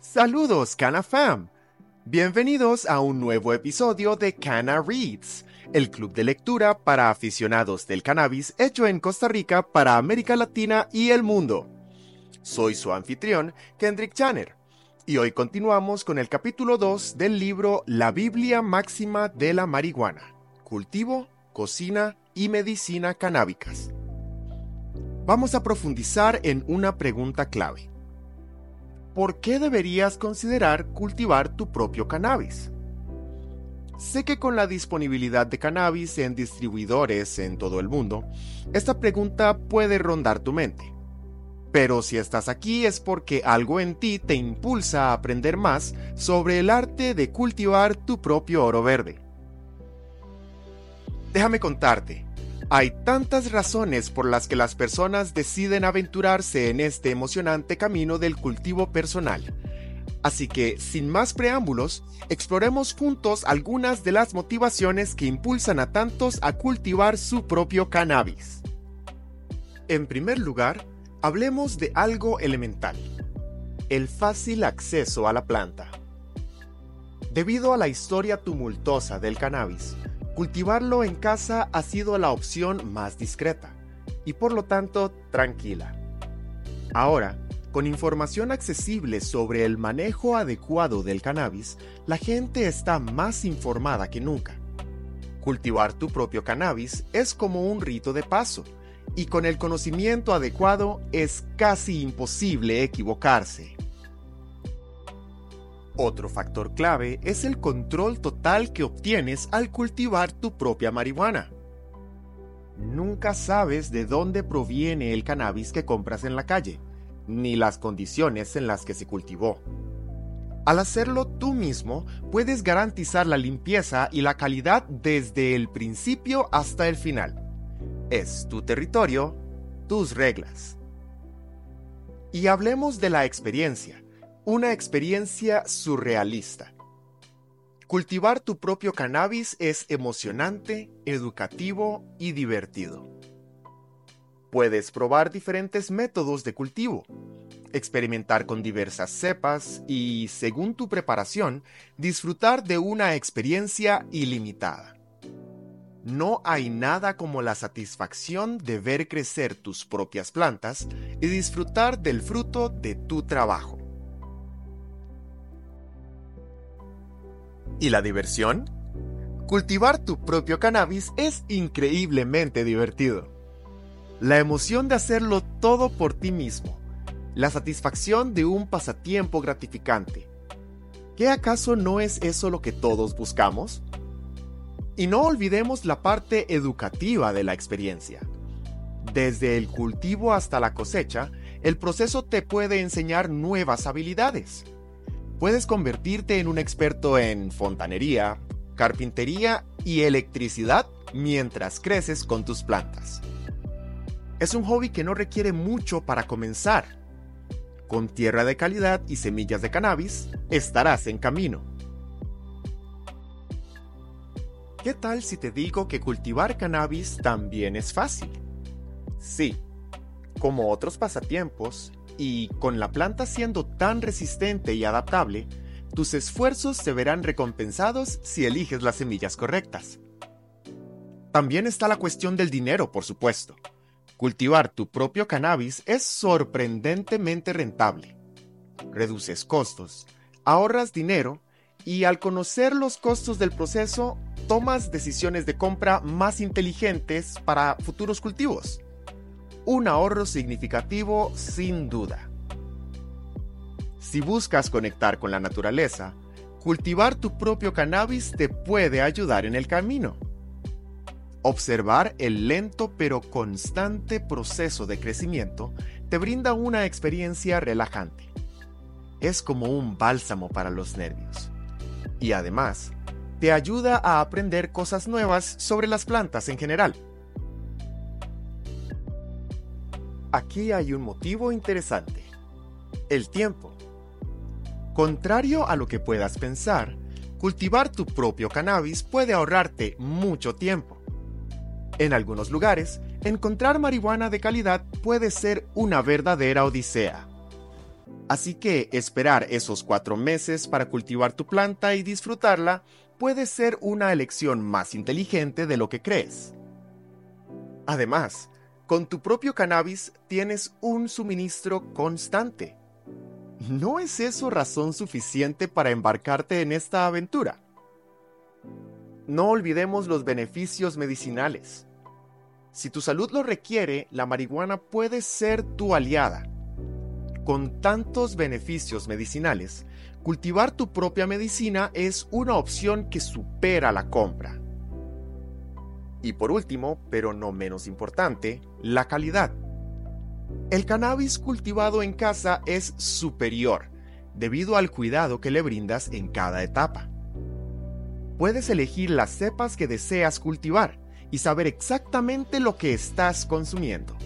Saludos, Cana Fam. Bienvenidos a un nuevo episodio de Cana Reads, el club de lectura para aficionados del cannabis hecho en Costa Rica para América Latina y el mundo. Soy su anfitrión, Kendrick Channer, y hoy continuamos con el capítulo 2 del libro La Biblia Máxima de la Marihuana, Cultivo, Cocina y Medicina Canábicas. Vamos a profundizar en una pregunta clave. ¿Por qué deberías considerar cultivar tu propio cannabis? Sé que con la disponibilidad de cannabis en distribuidores en todo el mundo, esta pregunta puede rondar tu mente. Pero si estás aquí es porque algo en ti te impulsa a aprender más sobre el arte de cultivar tu propio oro verde. Déjame contarte, hay tantas razones por las que las personas deciden aventurarse en este emocionante camino del cultivo personal. Así que, sin más preámbulos, exploremos juntos algunas de las motivaciones que impulsan a tantos a cultivar su propio cannabis. En primer lugar, hablemos de algo elemental, el fácil acceso a la planta. Debido a la historia tumultuosa del cannabis, cultivarlo en casa ha sido la opción más discreta y por lo tanto tranquila. Ahora, con información accesible sobre el manejo adecuado del cannabis, la gente está más informada que nunca. Cultivar tu propio cannabis es como un rito de paso, y con el conocimiento adecuado es casi imposible equivocarse. Otro factor clave es el control total que obtienes al cultivar tu propia marihuana. Nunca sabes de dónde proviene el cannabis que compras en la calle, ni las condiciones en las que se cultivó. Al hacerlo tú mismo, puedes garantizar la limpieza y la calidad desde el principio hasta el final. Es tu territorio, tus reglas. Y hablemos de la experiencia una experiencia surrealista. Cultivar tu propio cannabis es emocionante, educativo y divertido. Puedes probar diferentes métodos de cultivo, experimentar con diversas cepas y, según tu preparación, disfrutar de una experiencia ilimitada. No hay nada como la satisfacción de ver crecer tus propias plantas y disfrutar del fruto de tu trabajo. ¿Y la diversión? Cultivar tu propio cannabis es increíblemente divertido. La emoción de hacerlo todo por ti mismo. La satisfacción de un pasatiempo gratificante. ¿Qué acaso no es eso lo que todos buscamos? Y no olvidemos la parte educativa de la experiencia. Desde el cultivo hasta la cosecha, el proceso te puede enseñar nuevas habilidades puedes convertirte en un experto en fontanería, carpintería y electricidad mientras creces con tus plantas. Es un hobby que no requiere mucho para comenzar. Con tierra de calidad y semillas de cannabis, estarás en camino. ¿Qué tal si te digo que cultivar cannabis también es fácil? Sí, como otros pasatiempos, y con la planta siendo tan resistente y adaptable, tus esfuerzos se verán recompensados si eliges las semillas correctas. También está la cuestión del dinero, por supuesto. Cultivar tu propio cannabis es sorprendentemente rentable. Reduces costos, ahorras dinero y al conocer los costos del proceso, tomas decisiones de compra más inteligentes para futuros cultivos un ahorro significativo sin duda. Si buscas conectar con la naturaleza, cultivar tu propio cannabis te puede ayudar en el camino. Observar el lento pero constante proceso de crecimiento te brinda una experiencia relajante. Es como un bálsamo para los nervios. Y además, te ayuda a aprender cosas nuevas sobre las plantas en general. Aquí hay un motivo interesante. El tiempo. Contrario a lo que puedas pensar, cultivar tu propio cannabis puede ahorrarte mucho tiempo. En algunos lugares, encontrar marihuana de calidad puede ser una verdadera odisea. Así que esperar esos cuatro meses para cultivar tu planta y disfrutarla puede ser una elección más inteligente de lo que crees. Además, con tu propio cannabis tienes un suministro constante. ¿No es eso razón suficiente para embarcarte en esta aventura? No olvidemos los beneficios medicinales. Si tu salud lo requiere, la marihuana puede ser tu aliada con tantos beneficios medicinales, cultivar tu propia medicina es una opción que supera la compra. Y por último, pero no menos importante, la calidad. El cannabis cultivado en casa es superior debido al cuidado que le brindas en cada etapa. Puedes elegir las cepas que deseas cultivar y saber exactamente lo que estás consumiendo.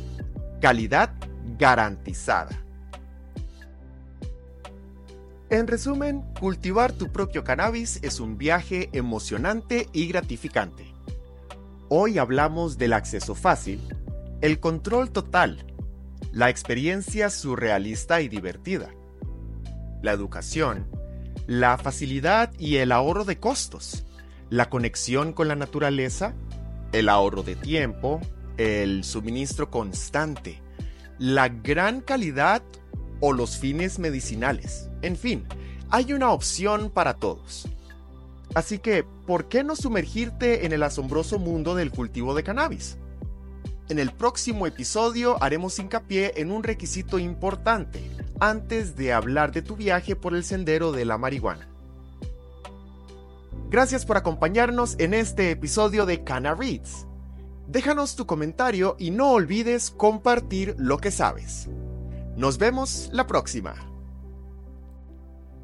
Calidad garantizada. En resumen, cultivar tu propio cannabis es un viaje emocionante y gratificante. Hoy hablamos del acceso fácil, el control total, la experiencia surrealista y divertida, la educación, la facilidad y el ahorro de costos, la conexión con la naturaleza, el ahorro de tiempo, el suministro constante, la gran calidad o los fines medicinales. En fin, hay una opción para todos. Así que, ¿por qué no sumergirte en el asombroso mundo del cultivo de cannabis? En el próximo episodio haremos hincapié en un requisito importante antes de hablar de tu viaje por el sendero de la marihuana. Gracias por acompañarnos en este episodio de Canna Reads. Déjanos tu comentario y no olvides compartir lo que sabes. Nos vemos la próxima.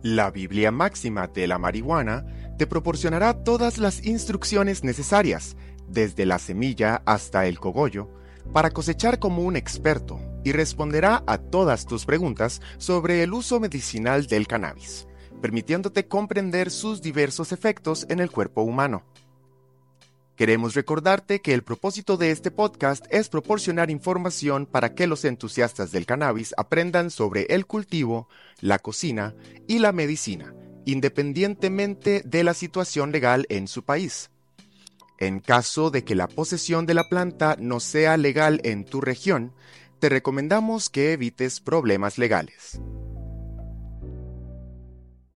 La Biblia máxima de la marihuana te proporcionará todas las instrucciones necesarias, desde la semilla hasta el cogollo, para cosechar como un experto y responderá a todas tus preguntas sobre el uso medicinal del cannabis, permitiéndote comprender sus diversos efectos en el cuerpo humano. Queremos recordarte que el propósito de este podcast es proporcionar información para que los entusiastas del cannabis aprendan sobre el cultivo, la cocina y la medicina, independientemente de la situación legal en su país. En caso de que la posesión de la planta no sea legal en tu región, te recomendamos que evites problemas legales.